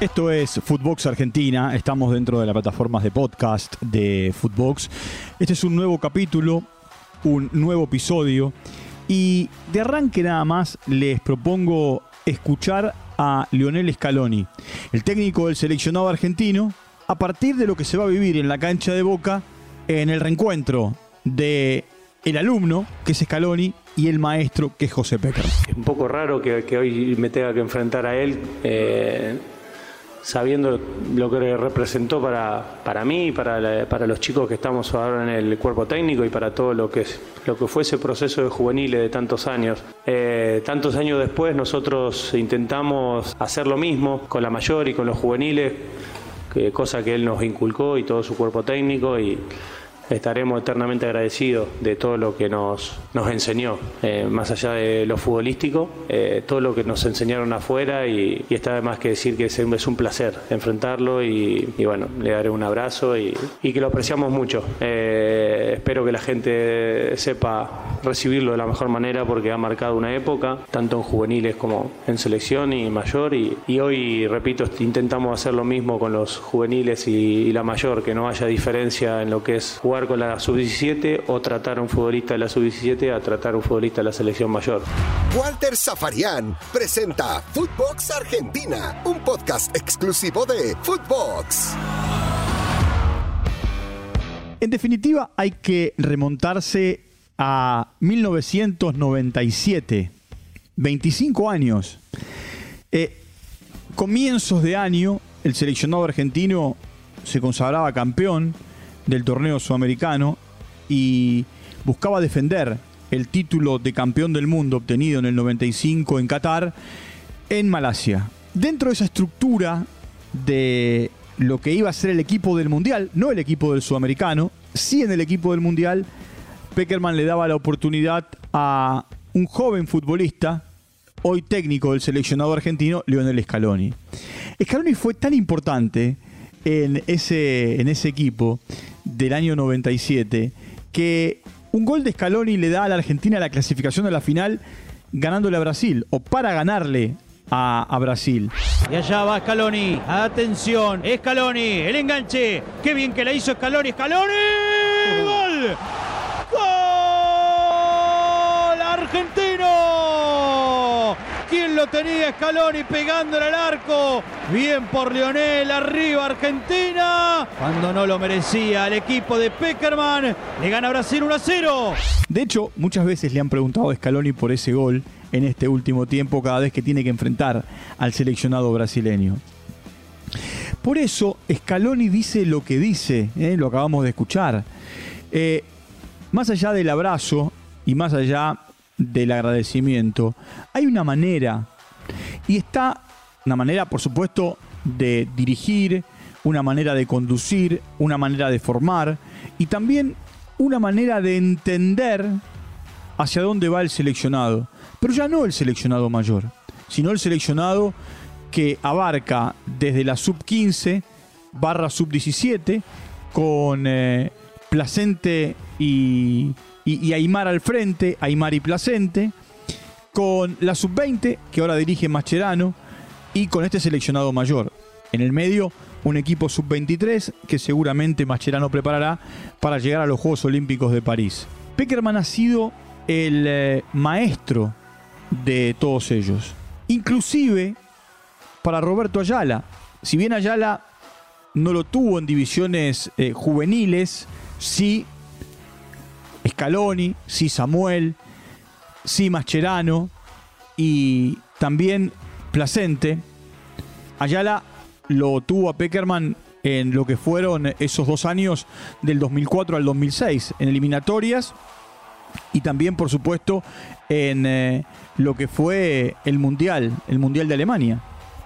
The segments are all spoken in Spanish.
Esto es Footbox Argentina, estamos dentro de las plataformas de podcast de Footbox. Este es un nuevo capítulo, un nuevo episodio y de arranque nada más les propongo escuchar a Lionel Scaloni, el técnico del seleccionado argentino, a partir de lo que se va a vivir en la cancha de Boca en el reencuentro de el alumno, que es Scaloni, y el maestro, que es José Pecker. Es un poco raro que, hoy me tenga que enfrentar a él. Eh, sabiendo lo que representó para, para mí, para, para los chicos que estamos ahora en el cuerpo técnico y para todo lo que, lo que fue ese proceso de juveniles de tantos años. Eh, tantos años después nosotros intentamos hacer lo mismo con la mayor y con los juveniles, cosa que él nos inculcó y todo su cuerpo técnico y estaremos eternamente agradecidos de todo lo que nos, nos enseñó, eh, más allá de lo futbolístico, eh, todo lo que nos enseñaron afuera y, está de más que decir que es, un placer enfrentarlo y, bueno, le daré un abrazo y, que lo apreciamos mucho. Eh, espero que la gente sepa recibirlo de la mejor manera porque ha marcado una época, tanto en juveniles como en selección y mayor y, hoy, repito, intentamos hacer lo mismo con los juveniles y la mayor, que no haya diferencia en lo que es jugar con la sub-17 o tratar a un futbolista de la sub-17 a tratar a un futbolista de la selección mayor. Walter Zafarian presenta Footbox Argentina, un podcast exclusivo de Footbox. En definitiva, hay que remontarse a 1997, 25 años. Eh, comienzos de año, el seleccionado argentino se consagraba campeón del torneo sudamericano y buscaba defender el título de campeón del mundo obtenido en el 95 en Qatar en Malasia. Dentro de esa estructura de lo que iba a ser el equipo del Mundial, no el equipo del Sudamericano, sí en el equipo del Mundial, Peckerman le daba la oportunidad a un joven futbolista, hoy técnico del seleccionado argentino, Lionel Scaloni. Scaloni fue tan importante en ese, en ese equipo del año 97, que un gol de Scaloni le da a la Argentina la clasificación de la final ganándole a Brasil, o para ganarle a, Brasil. Y allá va Scaloni, atención, Scaloni, el enganche, qué bien que la hizo Scaloni, Scaloni, gol, gol argentino. ¿Quién lo tenía Scaloni pegándole al arco? Bien por Lionel, arriba Argentina. Cuando no lo merecía el equipo de Peckerman, le gana Brasil 1 a 0. De hecho, muchas veces le han preguntado a Scaloni por ese gol en este último tiempo, cada vez que tiene que enfrentar al seleccionado brasileño. Por eso, Scaloni dice lo que dice, ¿eh? lo acabamos de escuchar. Eh, más allá del abrazo y más allá del agradecimiento, hay una manera, y está una manera, por supuesto, de dirigir, una manera de conducir, una manera de formar, y también una manera de entender hacia dónde va el seleccionado. Pero ya no el seleccionado mayor, sino el seleccionado que abarca desde la sub 15 barra sub 17 con eh, Placente y y, Aymar al frente, Aymar y Placente, con la sub-20, que ahora dirige Mascherano, y con este seleccionado mayor. En el medio, un equipo sub-23 que seguramente Mascherano preparará para llegar a los Juegos Olímpicos de París. Peckerman ha sido el eh, maestro de todos ellos. Inclusive para Roberto Ayala. Si bien Ayala no lo tuvo en divisiones eh, juveniles, sí Scaloni, sí Samuel, sí Mascherano y también Placente. Ayala lo tuvo a Peckerman en lo que fueron esos dos años del 2004 al 2006, en eliminatorias y también, por supuesto, en eh, lo que fue el Mundial, el Mundial de Alemania.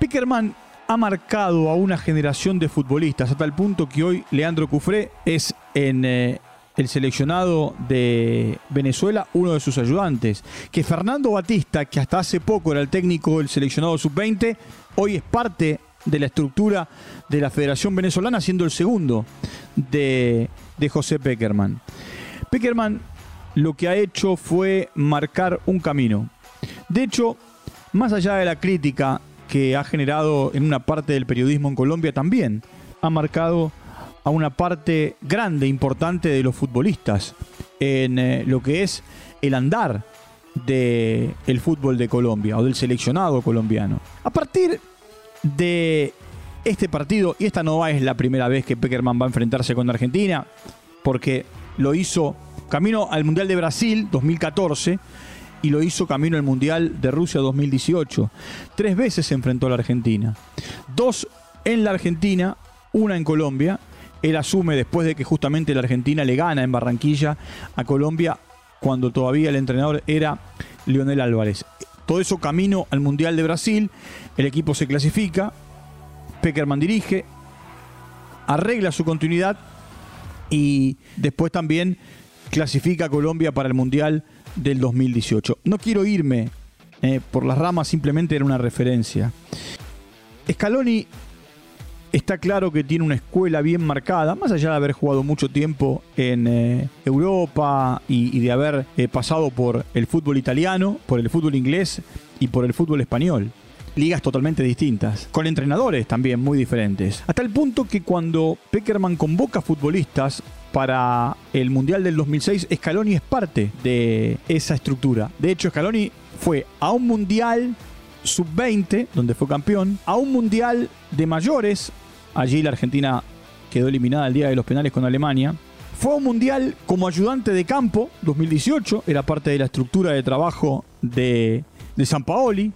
Peckerman ha marcado a una generación de futbolistas hasta el punto que hoy Leandro Cufré es en eh, el seleccionado de Venezuela, uno de sus ayudantes. Que Fernando Batista, que hasta hace poco era el técnico del seleccionado sub-20, hoy es parte de la estructura de la Federación Venezolana, siendo el segundo de, de José Peckerman. Peckerman lo que ha hecho fue marcar un camino. De hecho, más allá de la crítica que ha generado en una parte del periodismo en Colombia también. Ha marcado a una parte grande, importante de los futbolistas en eh, lo que es el andar del el fútbol de Colombia o del seleccionado colombiano. A partir de este partido, y esta no es la primera vez que Peckerman va a enfrentarse con Argentina, porque lo hizo camino al Mundial de Brasil 2014 y lo hizo camino al Mundial de Rusia 2018. Tres veces se enfrentó a la Argentina. Dos en la Argentina, una en Colombia. Él asume después de que justamente la Argentina le gana en Barranquilla a Colombia cuando todavía el entrenador era Lionel Álvarez. Todo eso camino al Mundial de Brasil. El equipo se clasifica. Peckerman dirige. Arregla su continuidad. Y después también clasifica a Colombia para el Mundial del 2018. No quiero irme eh, por las ramas, simplemente era una referencia. Scaloni está claro que tiene una escuela bien marcada, más allá de haber jugado mucho tiempo en eh, Europa y, de haber eh, pasado por el fútbol italiano, por el fútbol inglés y por el fútbol español. Ligas totalmente distintas, con entrenadores también muy diferentes. Hasta el punto que cuando Peckerman convoca futbolistas para el Mundial del 2006, Scaloni es parte de esa estructura. De hecho, Scaloni fue a un Mundial sub-20, donde fue campeón, a un Mundial de mayores, allí la Argentina quedó eliminada el día de los penales con Alemania. Fue a un Mundial como ayudante de campo, 2018, era parte de la estructura de trabajo de, de San Paoli,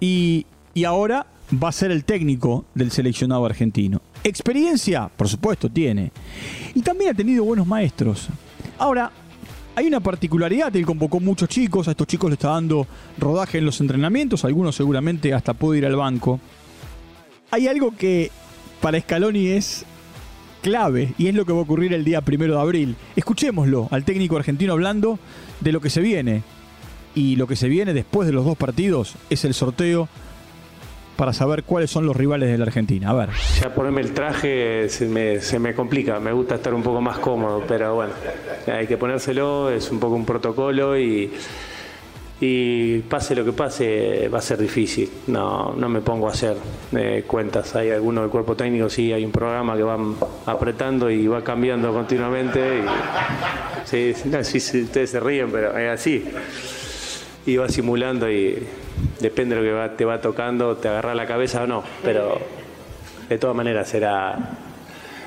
y, y ahora va a ser el técnico del seleccionado argentino. Experiencia, por supuesto, tiene. Y también ha tenido buenos maestros. Ahora, hay una particularidad, él convocó muchos chicos, a estos chicos le está dando rodaje en los entrenamientos, algunos seguramente hasta puede ir al banco. Hay algo que para Scaloni es clave y es lo que va a ocurrir el día primero de abril. Escuchémoslo al técnico argentino hablando de lo que se viene. Y lo que se viene después de los dos partidos es el sorteo para saber cuáles son los rivales de la Argentina. A ver. Ya ponerme el traje se me, complica, me gusta estar un poco más cómodo, pero bueno, hay que ponérselo, es un poco un protocolo y, y pase lo que pase va a ser difícil. No, no me pongo a hacer eh, cuentas. Hay algunos del cuerpo técnico, sí, hay un programa que van apretando y va cambiando continuamente. sí, sí, ustedes se ríen, pero es así. Y va simulando y depende de lo que te va tocando, te agarra la cabeza o no, pero de todas maneras será...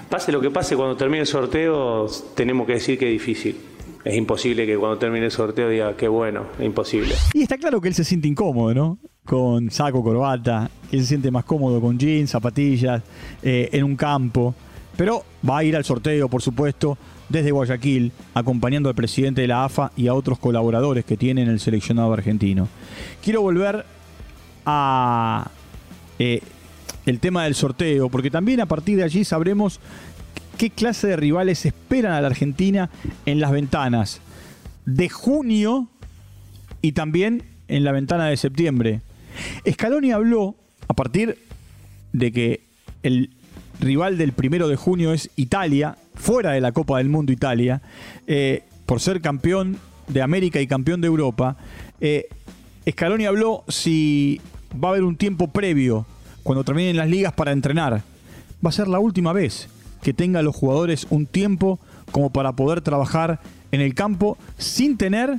Pase lo que pase, cuando termine el sorteo tenemos que decir que es difícil. Es imposible que cuando termine el sorteo diga que bueno, imposible. Y está claro que él se siente incómodo, ¿no? Con saco, corbata, que él se siente más cómodo con jeans, zapatillas, eh, en un campo. Pero va a ir al sorteo, por supuesto, desde Guayaquil, acompañando al presidente de la AFA y a otros colaboradores que tienen el seleccionado argentino. Quiero volver a eh, el tema del sorteo, porque también a partir de allí sabremos qué clase de rivales esperan a la Argentina en las ventanas de junio y también en la ventana de septiembre. Scaloni habló a partir de que el rival del primero de junio es Italia, fuera de la Copa del Mundo Italia, eh, por ser campeón de América y campeón de Europa. Eh, Scaloni habló si va a haber un tiempo previo, cuando terminen las ligas, para entrenar. Va a ser la última vez que tenga los jugadores un tiempo como para poder trabajar en el campo sin tener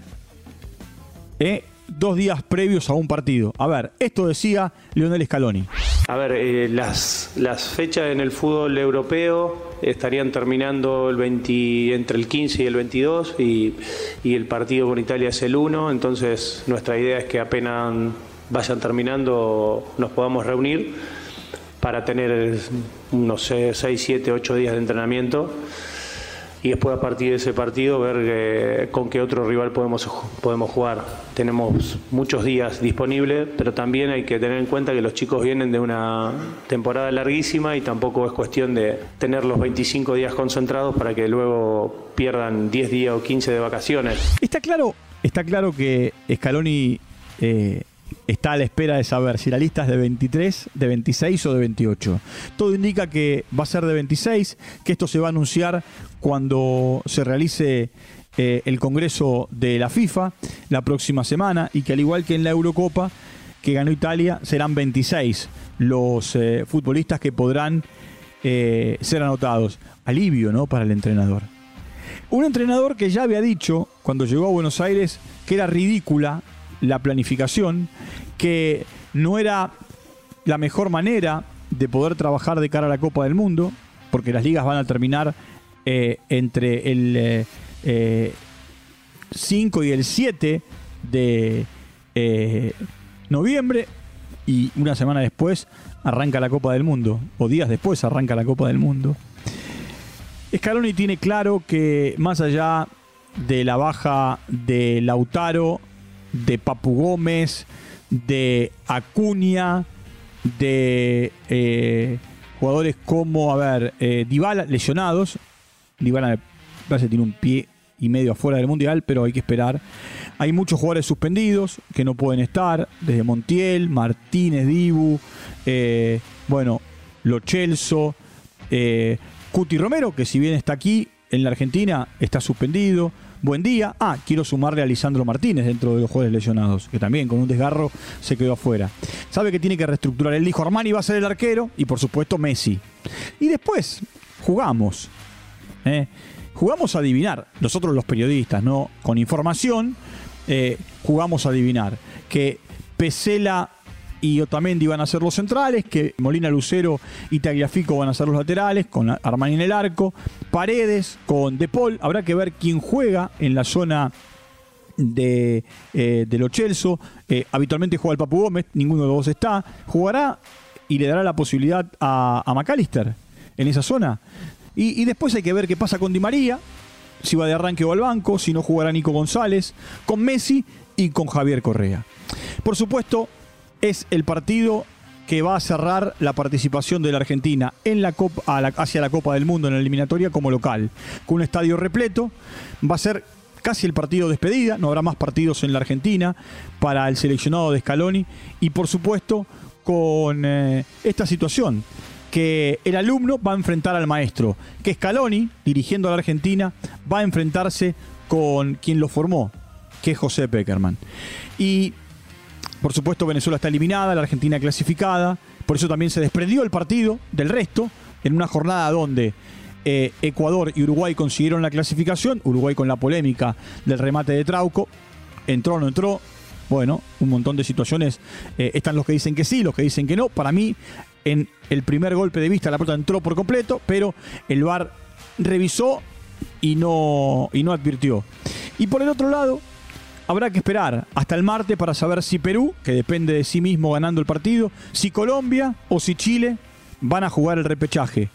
eh, dos días previos a un partido. A ver, esto decía Lionel Scaloni. A ver, eh, las, las fechas en el fútbol europeo estarían terminando el 20, entre el 15 y el 22 y, y el partido con Italia es el 1, entonces nuestra idea es que apenas vayan terminando nos podamos reunir para tener unos 6, 7, 8 días de entrenamiento y después a partir de ese partido ver eh, con qué otro rival podemos, podemos jugar. Tenemos muchos días disponibles, pero también hay que tener en cuenta que los chicos vienen de una temporada larguísima y tampoco es cuestión de tener los 25 días concentrados para que luego pierdan 10 días o 15 de vacaciones. Está claro, está claro que Scaloni eh, está a la espera de saber si la lista es de 23, de 26 o de 28. Todo indica que va a ser de 26, que esto se va a anunciar cuando se realice eh, el Congreso de la FIFA la próxima semana y que al igual que en la Eurocopa, que ganó Italia, serán 26 los eh, futbolistas que podrán eh, ser anotados. Alivio, ¿no? Para el entrenador. Un entrenador que ya había dicho, cuando llegó a Buenos Aires, que era ridícula la planificación, que no era la mejor manera de poder trabajar de cara a la Copa del Mundo, porque las ligas van a terminar eh, entre el 5 y el 7 de noviembre y una semana después arranca la Copa del Mundo, o días después arranca la Copa del Mundo. Scaloni tiene claro que más allá de la baja de Lautaro, de Papu Gómez, de Acuña, de eh, jugadores como, a ver, eh, lesionados. Dybala parece tiene un pie y medio afuera del Mundial, pero hay que esperar. Hay muchos jugadores suspendidos que no pueden estar, desde Montiel, Martínez, Dibu, eh, bueno, Lo Chelso, eh, Cuti Romero, que si bien está aquí en la Argentina, está suspendido. Buen día. Ah, quiero sumarle a Lisandro Martínez dentro de los jugadores lesionados, que también con un desgarro se quedó afuera. Sabe que tiene que reestructurar. Él dijo Armani va a ser el arquero y por supuesto Messi. Y después jugamos. ¿eh? Jugamos a adivinar. Nosotros los periodistas, ¿no? Con información eh, jugamos a adivinar que Pesela y Otamendi van a ser los centrales, que Molina Lucero y Tagliafico van a ser los laterales, con Armani en el arco, Paredes con De Paul, habrá que ver quién juega en la zona de, eh, de Chelso, eh, habitualmente juega el Papu Gómez, ninguno de los dos está, jugará y le dará la posibilidad a, a McAllister en esa zona. Y, y después hay que ver qué pasa con Di María, si va de arranque o al banco, si no jugará Nico González, con Messi y con Javier Correa. Por supuesto, es el partido que va a cerrar la participación de la Argentina en la Copa, hacia la Copa del Mundo en la eliminatoria como local, con un estadio repleto. Va a ser casi el partido de despedida, no habrá más partidos en la Argentina para el seleccionado de Scaloni y por supuesto con eh, esta situación que el alumno va a enfrentar al maestro, que Scaloni, dirigiendo a la Argentina, va a enfrentarse con quien lo formó, que es José Peckerman. Y por supuesto Venezuela está eliminada, la Argentina clasificada, por eso también se desprendió el partido del resto, en una jornada donde eh, Ecuador y Uruguay consiguieron la clasificación, Uruguay con la polémica del remate de Trauco, entró o no entró, bueno, un montón de situaciones. Eh, están los que dicen que sí, los que dicen que no. Para mí, en el primer golpe de vista la pelota entró por completo, pero el VAR revisó y no, y no advirtió. Y por el otro lado, habrá que esperar hasta el martes para saber si Perú, que depende de sí mismo ganando el partido, si Colombia o si Chile van a jugar el repechaje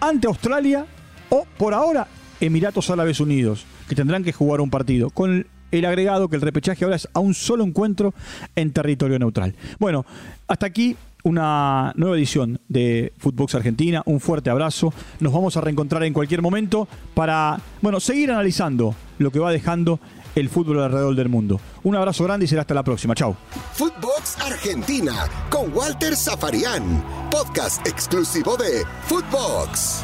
ante Australia o por ahora Emiratos Árabes Unidos, que tendrán que jugar un partido con el agregado que el repechaje ahora es a un solo encuentro en territorio neutral. Bueno, hasta aquí una nueva edición de Footbox Argentina. Un fuerte abrazo. Nos vamos a reencontrar en cualquier momento para, bueno, seguir analizando lo que va dejando el fútbol alrededor del mundo. Un abrazo grande y será hasta la próxima. Chao. Footbox Argentina con Walter Zafarian, podcast exclusivo de Footbox.